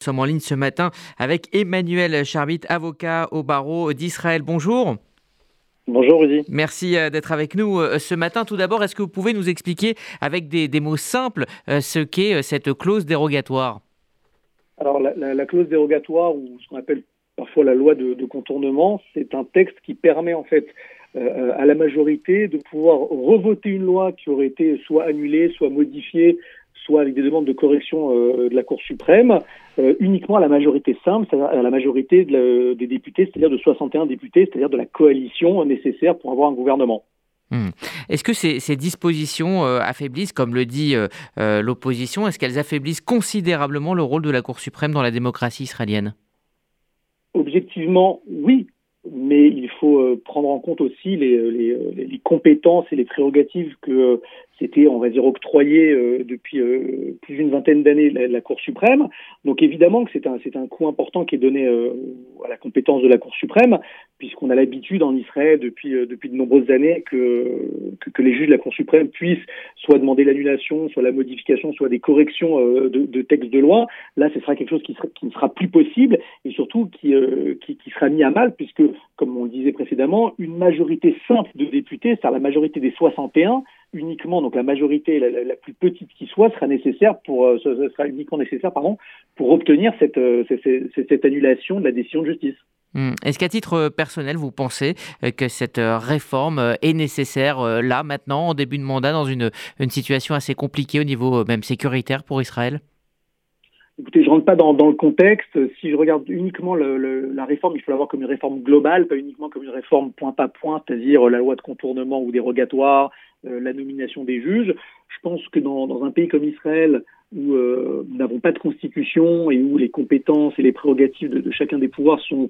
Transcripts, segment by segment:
Nous sommes en ligne ce matin avec Emmanuel Charbit, avocat au barreau d'Israël. Bonjour. Bonjour Rudy. Merci euh, d'être avec nous euh, ce matin. Tout d'abord, est-ce que vous pouvez nous expliquer avec des, mots simples euh, ce qu'est cette clause dérogatoire? Alors la, clause dérogatoire, ou ce qu'on appelle parfois la loi de, de contournement, c'est un texte qui permet en fait à la majorité de pouvoir revoter une loi qui aurait été soit annulée, soit modifiée soit avec des demandes de correction euh, de la Cour suprême, euh, uniquement à la majorité simple, c'est-à-dire à la majorité des députés, c'est-à-dire de 61 députés, c'est-à-dire de la coalition nécessaire pour avoir un gouvernement. Hmm. Est-ce que ces, dispositions euh, affaiblissent, comme le dit l'opposition, est-ce qu'elles affaiblissent considérablement le rôle de la Cour suprême dans la démocratie israélienne? Objectivement, oui, mais il faut prendre en compte aussi les, les, compétences et les prérogatives que c'était, on va dire, octroyé euh, depuis euh, plus d'une vingtaine d'années la, la, Cour suprême. Donc évidemment que c'est un, c'est un coût important qui est donné euh, à la compétence de la Cour suprême, puisqu'on a l'habitude en Israël depuis, depuis de nombreuses années que, les juges de la Cour suprême puissent soit demander l'annulation, soit la modification, soit des corrections de, de, textes de loi. Là, ce sera quelque chose qui, ne sera plus possible et surtout qui, qui, sera mis à mal, puisque, comme on le disait précédemment, une majorité simple de députés, c'est-à-dire la majorité des 61, uniquement, donc la majorité la, plus petite qui soit, sera nécessaire pour, euh, sera uniquement nécessaire, pardon, pour obtenir euh, cette, annulation de la décision de justice. Hmm. Est-ce qu'à titre euh, personnel, vous pensez que cette réforme est nécessaire là, maintenant, en début de mandat, dans une, une situation assez compliquée au niveau même sécuritaire pour Israël? Écoutez, je ne rentre pas dans, le contexte. Si je regarde uniquement la réforme, il faut la voir comme une réforme globale, pas uniquement comme une réforme point par point, c'est-à-dire la loi de contournement ou dérogatoire, euh, la nomination des juges. Je pense que dans, un pays comme Israël, où euh, nous n'avons pas de constitution et où les compétences et les prérogatives de chacun des pouvoirs sont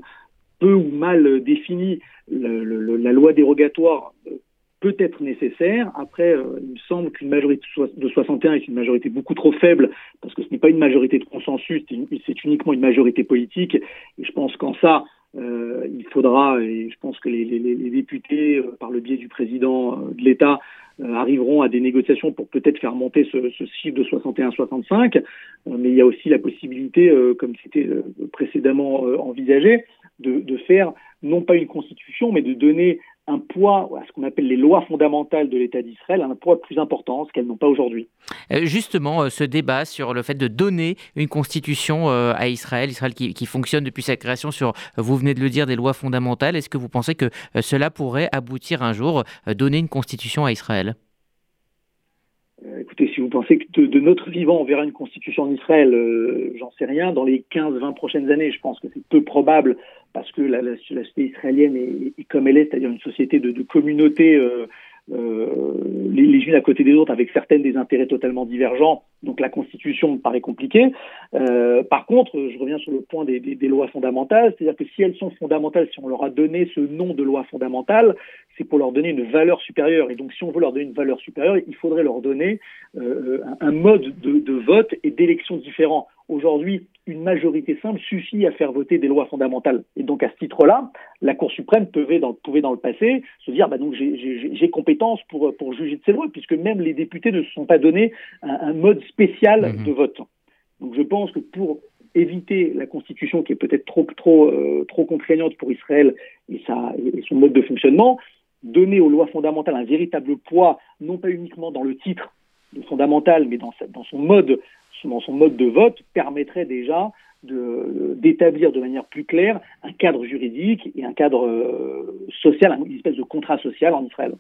peu ou mal le, la loi dérogatoire euh, peut être nécessaire. Après, il me semble qu'une majorité de 61 est une majorité beaucoup trop faible, parce que ce n'est pas une majorité de consensus, c'est uniquement une majorité politique. Et je pense qu'en ça, euh, il faudra, et je pense que les, députés, euh, par le biais du président euh, de l'État, arriveront à des négociations pour peut-être faire monter ce, ce chiffre de 61-65. mais il y a aussi la possibilité, comme c'était précédemment envisagé, de, de, faire non pas une constitution, mais de donner un poids ce qu'on appelle les lois fondamentales de l'État d'Israël, un poids plus important, ce qu'elles n'ont pas aujourd'hui. Euh, justement, euh, ce débat sur le fait de donner une constitution euh, à Israël, Israël qui, fonctionne depuis sa création sur, vous venez de le dire, des lois fondamentales, est-ce que vous pensez que cela pourrait aboutir un jour, donner une constitution à Israël? Vous pensez que de, notre vivant, on verra une constitution en Israël, j'en sais rien. Dans les 15-20 prochaines années, je pense que c'est peu probable parce que la, société israélienne est, comme elle est, c'est-à-dire une société de, de communautés, euh, euh, les, les, unes à côté des autres, avec certaines des intérêts totalement divergents. Donc la Constitution me paraît compliquée. Euh, par contre, je reviens sur le point des, lois fondamentales, c'est-à-dire que si elles sont fondamentales, si on leur a donné ce nom de loi fondamentale, c'est pour leur donner une valeur supérieure. Et donc si on veut leur donner une valeur supérieure, il faudrait leur donner euh, un, un, mode de, de vote et d'élection différent. Aujourd'hui, une majorité simple suffit à faire voter des lois fondamentales. Et donc, à ce titre-là, la Cour suprême pouvait dans, pouvait dans le passé se dire, bah donc j'ai compétence pour, pour juger de ces lois, puisque même les députés ne se sont pas donné un, mode spécial mmh. de vote. Donc, je pense que pour éviter la Constitution qui est peut-être trop, trop, euh, trop contraignante pour Israël et, sa, et son mode de fonctionnement, donner aux lois fondamentales un véritable poids, non pas uniquement dans le titre fondamental, mais dans, dans son mode dans son mode de vote, permettrait déjà d'établir de, manière plus claire un cadre juridique et un cadre euh, social, une espèce de contrat social en Israël.